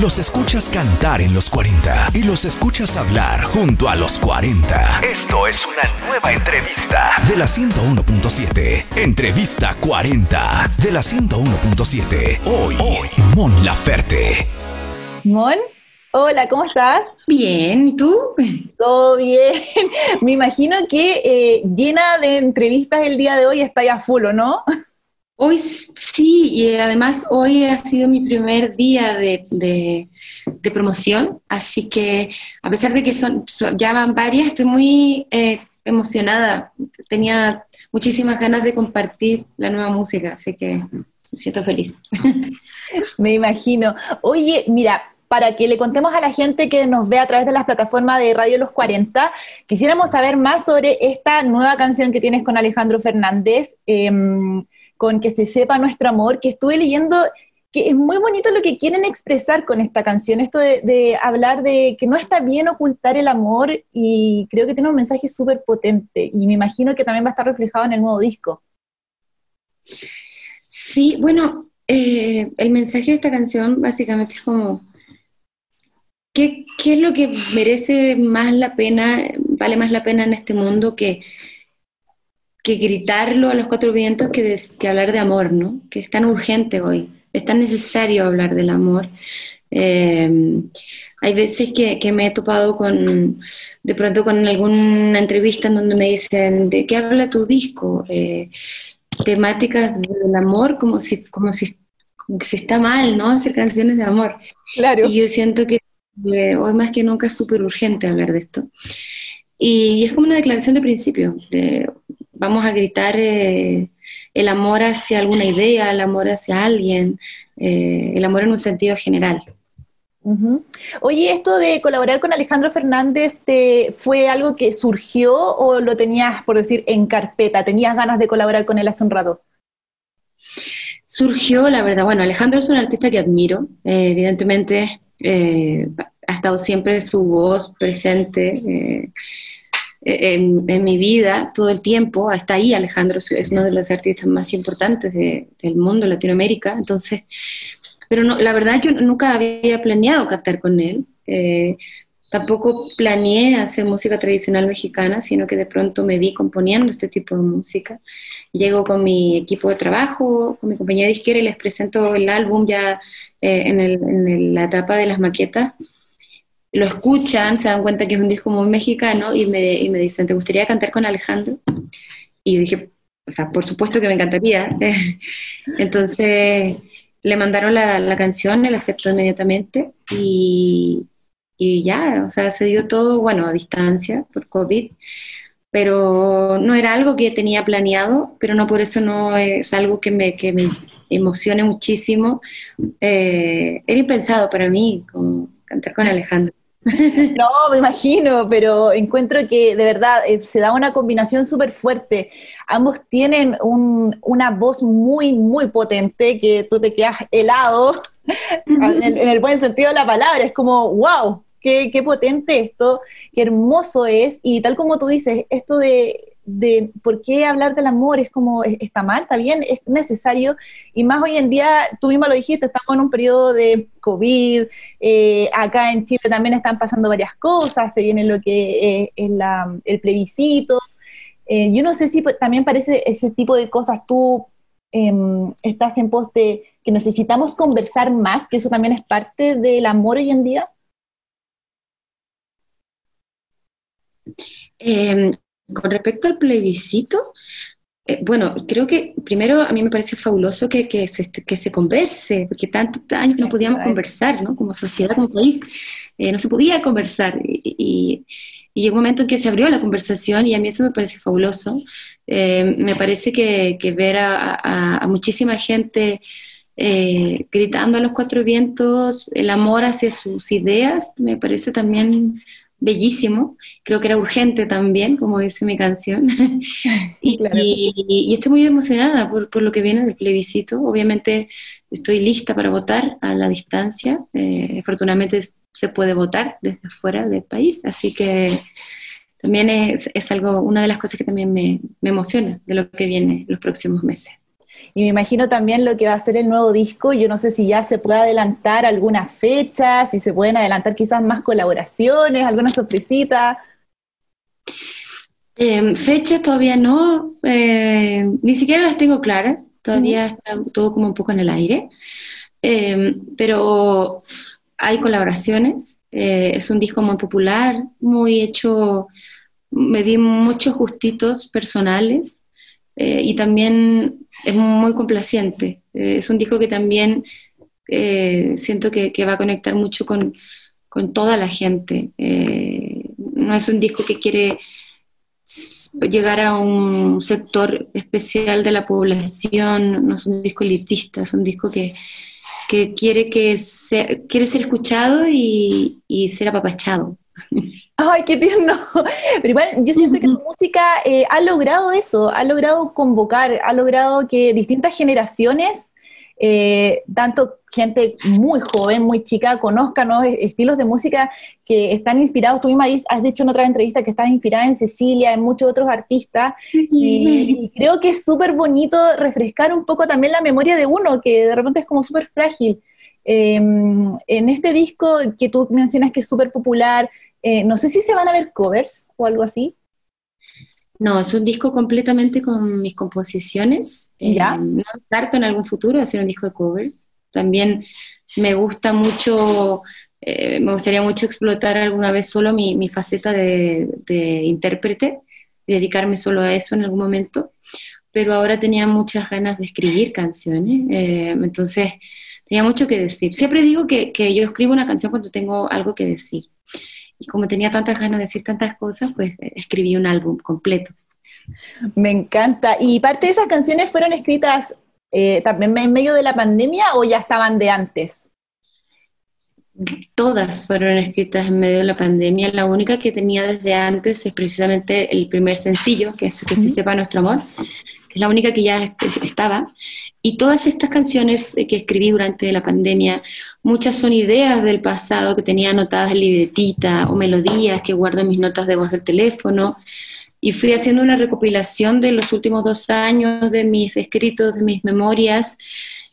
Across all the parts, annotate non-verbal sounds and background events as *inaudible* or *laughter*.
los escuchas cantar en los 40 y los escuchas hablar junto a los 40. Esto es una nueva entrevista de la 101.7. Entrevista 40 de la 101.7. Hoy, hoy, Mon Laferte. Mon, hola, ¿cómo estás? Bien, ¿y tú? Todo bien. *laughs* Me imagino que eh, llena de entrevistas el día de hoy está ya full, ¿o no? *laughs* Hoy sí, y además hoy ha sido mi primer día de, promoción, así que a pesar de que son, ya van varias, estoy muy eh, emocionada. Tenía muchísimas ganas de compartir la nueva música, así que me siento feliz. *laughs* Me imagino. Oye, mira, para que le contemos a la gente que nos ve a través de las plataformas de Radio Los 40, quisiéramos saber más sobre esta nueva canción que tienes con Alejandro Fernández. Em, con que se sepa nuestro amor, que estuve leyendo que es muy bonito lo que quieren expresar con esta canción, esto de, hablar de que no está bien ocultar el amor y creo que tiene un mensaje súper potente y me imagino que también va a estar reflejado en el nuevo disco. Sí, bueno, eh, el mensaje de esta canción básicamente es como, ¿qué, ¿qué, es lo que merece más la pena, vale más la pena en este mundo que que gritarlo a los cuatro vientos que, que hablar de amor, ¿no? Que es tan urgente hoy, es tan necesario hablar del amor. Em, hay veces que, que, me he topado con, de pronto con alguna entrevista en donde me dicen, ¿de qué habla tu disco? Eh, temáticas del amor, como si, como si, como que se está mal, ¿no? Hacer canciones de amor. Claro. Y yo siento que eh, hoy más que nunca es súper urgente hablar de esto. Y, es como una declaración de principio, de, vamos a gritar eh, el amor hacia alguna idea, el amor hacia alguien, eh, el amor en un sentido general. Oye, esto de colaborar con Alejandro Fernández, ¿te, ¿fue algo que surgió o lo tenías, por decir, en carpeta? ¿Tenías ganas de colaborar con él hace un rato? Surgió, la verdad, bueno, Alejandro es un artista que admiro, eh, evidentemente ha estado siempre su voz presente en, mi vida todo el tiempo. Está ahí Alejandro, es uno de los artistas más importantes del mundo, Latinoamérica. Entonces, pero no, la verdad yo nunca había planeado cantar con él. Eh, tampoco planeé hacer música tradicional mexicana, sino que de pronto me vi componiendo este tipo de música. Llego con mi equipo de trabajo, con mi compañía de izquierda y les presento el álbum ya eh, en, en la etapa de las maquetas lo escuchan, se dan cuenta que es un disco muy mexicano y me, y me dicen, ¿te gustaría cantar con Alejandro? Y dije, o sea, por supuesto que me encantaría. *laughs* Entonces le mandaron la, la, canción, él aceptó inmediatamente y, y, ya, o sea, se dio todo, bueno, a distancia por COVID, pero no era algo que tenía planeado, pero no por eso no es algo que me, que me emocione muchísimo. Eh, era impensado para mí cantar con Alejandro. No, me imagino, pero encuentro que de verdad eh, se da una combinación súper fuerte. Ambos tienen una voz muy, muy potente que tú te quedas helado *laughs* en el, buen sentido de la palabra. Es como, wow, qué, qué potente esto, qué hermoso es. Y tal como tú dices, esto de de por qué hablar del amor es como, está mal, está bien, es necesario, y más hoy en día, tú misma lo dijiste, estamos en un periodo de COVID, eh, acá en Chile también están pasando varias cosas, se viene lo que es el plebiscito, eh, yo no sé si también parece ese tipo de cosas, tú em, estás en pos de que necesitamos conversar más, que eso también es parte del amor hoy en día. Eh, con respecto al plebiscito, eh, bueno, creo que primero a mí me parece fabuloso que, que, se, que se converse, porque tantos años que no podíamos conversar, ¿no? Como sociedad, como país, eh, no se podía conversar. Y, llegó un momento en que se abrió la conversación y a mí eso me parece fabuloso. Eh, me parece que, que ver a, a, muchísima gente gritando a los cuatro vientos el amor hacia sus ideas, me parece también bellísimo, creo que era urgente también, como dice mi canción. *laughs* *laughs* y, estoy muy emocionada por, lo que viene del plebiscito. Obviamente estoy lista para votar a la distancia. Eh, afortunadamente se puede votar desde fuera del país, así que también es, algo, una de las cosas que también me, me emociona de lo que viene los próximos meses. Y me imagino también lo que va a ser el nuevo disco. Yo no sé si ya se puede adelantar alguna fecha, si se pueden adelantar quizás más colaboraciones, alguna sorpresita. Eh, fechas todavía no, eh, ni siquiera las tengo claras, todavía está todo como un poco en el aire, em, pero hay colaboraciones, eh, es un disco muy popular, muy hecho, me di muchos justitos personales. Eh, y también es muy complaciente. Eh, es un disco que también eh, siento que, va a conectar mucho con, toda la gente. no es un disco que quiere llegar a un sector especial de la población, no es un disco elitista, es un disco que, quiere, que quiere ser escuchado y, y ser apapachado. Ay, qué tierno. *laughs* Pero igual yo siento que tu música eh, ha logrado eso, ha logrado convocar, ha logrado que distintas generaciones, eh, tanto gente muy joven, muy chica, conozcan nuevos estilos de música que están inspirados. Tú misma has dicho en otra entrevista que estás inspirada en Cecilia, en muchos otros artistas, y, creo que es súper bonito refrescar un poco también la memoria de uno, que de repente es como súper frágil. Em, en este disco que tú mencionas que es súper popular, eh, no sé si se van a ver covers o algo así. No, es un disco completamente con mis composiciones. ¿Ya? Eh, no descarto en algún futuro hacer un disco de covers. También me gusta mucho, eh, me gustaría mucho explotar alguna vez solo mi, faceta de, de intérprete, dedicarme solo a eso en algún momento. Pero ahora tenía muchas ganas de escribir canciones. entonces, tenía mucho que decir. Siempre digo que, que yo escribo una canción cuando tengo algo que decir. Y como tenía tantas ganas de decir tantas cosas, pues eh, escribí un álbum completo. Me encanta. ¿Y parte de esas canciones fueron escritas eh, también en medio de la pandemia o ya estaban de antes? Todas fueron escritas en medio de la pandemia. La única que tenía desde antes es precisamente el primer sencillo, que es Que se sepa nuestro amor, que es la única que ya estaba. Y todas estas canciones que escribí durante la pandemia, muchas son ideas del pasado que tenía anotadas en libretita o melodías que guardo en mis notas de voz del teléfono. Y fui haciendo una recopilación de los últimos dos años de mis escritos, de mis memorias,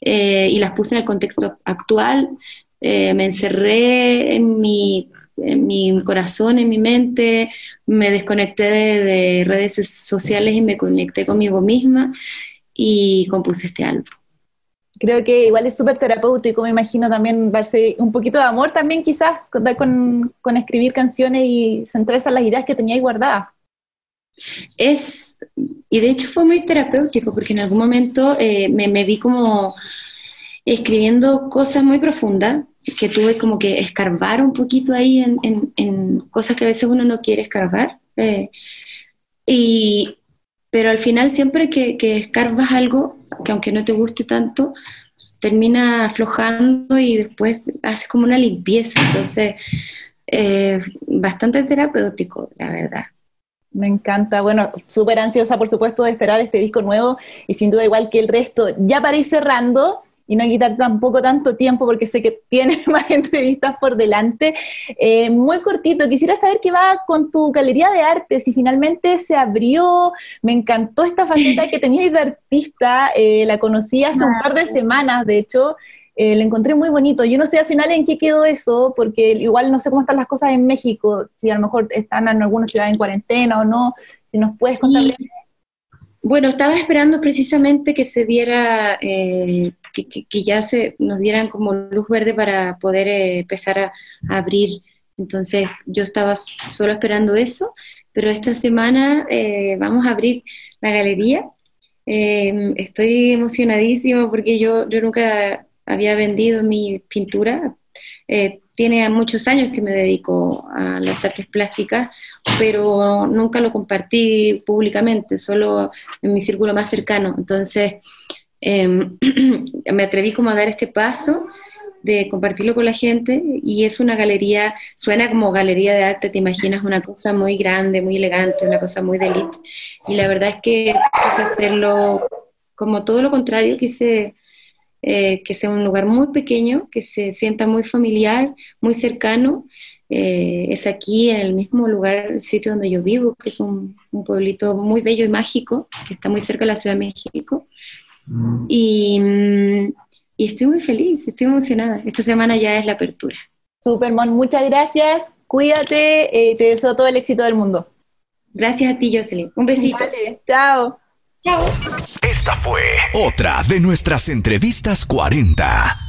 eh, y las puse en el contexto actual. Eh, me encerré en mi, en mi, corazón, en mi mente, me desconecté de redes sociales y me conecté conmigo misma y compuse este álbum. Creo que igual es súper terapéutico, me imagino también darse un poquito de amor también quizás con, con, escribir canciones y centrarse en las ideas que tenía guardadas. Es, y de hecho fue muy terapéutico porque en algún momento eh, me, me, vi como escribiendo cosas muy profundas que tuve como que escarbar un poquito ahí en, en, cosas que a veces uno no quiere escarbar. Eh, y, pero al final siempre que, que escarbas algo, que aunque no te guste tanto, termina aflojando y después haces como una limpieza. Entonces, eh, bastante terapéutico, la verdad. Me encanta. Bueno, súper ansiosa, por supuesto, de esperar este disco nuevo y sin duda igual que el resto. Ya para ir cerrando, y no quitar tampoco tanto tiempo porque sé que tienes *laughs* más entrevistas por delante. Eh, muy cortito, quisiera saber qué va con tu galería de arte, si finalmente se abrió, me encantó esta faceta que tenías de artista, eh, la conocí hace un par de semanas, de hecho, eh, la encontré muy bonito. Yo no sé al final en qué quedó eso, porque igual no sé cómo están las cosas en México, si a lo mejor están en alguna ciudad en cuarentena o no, si nos puedes contar. Bueno, estaba esperando precisamente que se diera que, ya se nos dieran como luz verde para poder eh, empezar a, abrir. Entonces yo estaba solo esperando eso, pero esta semana eh, vamos a abrir la galería. Em, estoy emocionadísima porque yo, yo nunca había vendido mi pintura. Eh, tiene muchos años que me dedico a las artes plásticas, pero nunca lo compartí públicamente, solo en mi círculo más cercano. Entonces, Em, *clears throat* me atreví como a dar este paso de compartirlo con la gente y es una galería, suena como galería de arte, te imaginas una cosa muy grande, muy elegante, una cosa muy de elite y la verdad es que quise hacerlo como todo lo contrario, quise eh, que sea un lugar muy pequeño, que se sienta muy familiar, muy cercano. Eh, es aquí en el mismo lugar, el sitio donde yo vivo, que es un, un pueblito muy bello y mágico, que está muy cerca de la Ciudad de México Y, mm, y estoy muy feliz, estoy emocionada. Esta semana ya es la apertura. Supermon, muchas gracias. Cuídate, eh, te deseo todo el éxito del mundo. Gracias a ti, Jocelyn. Un besito. Vale, chao. Chao. Esta fue otra de nuestras entrevistas 40.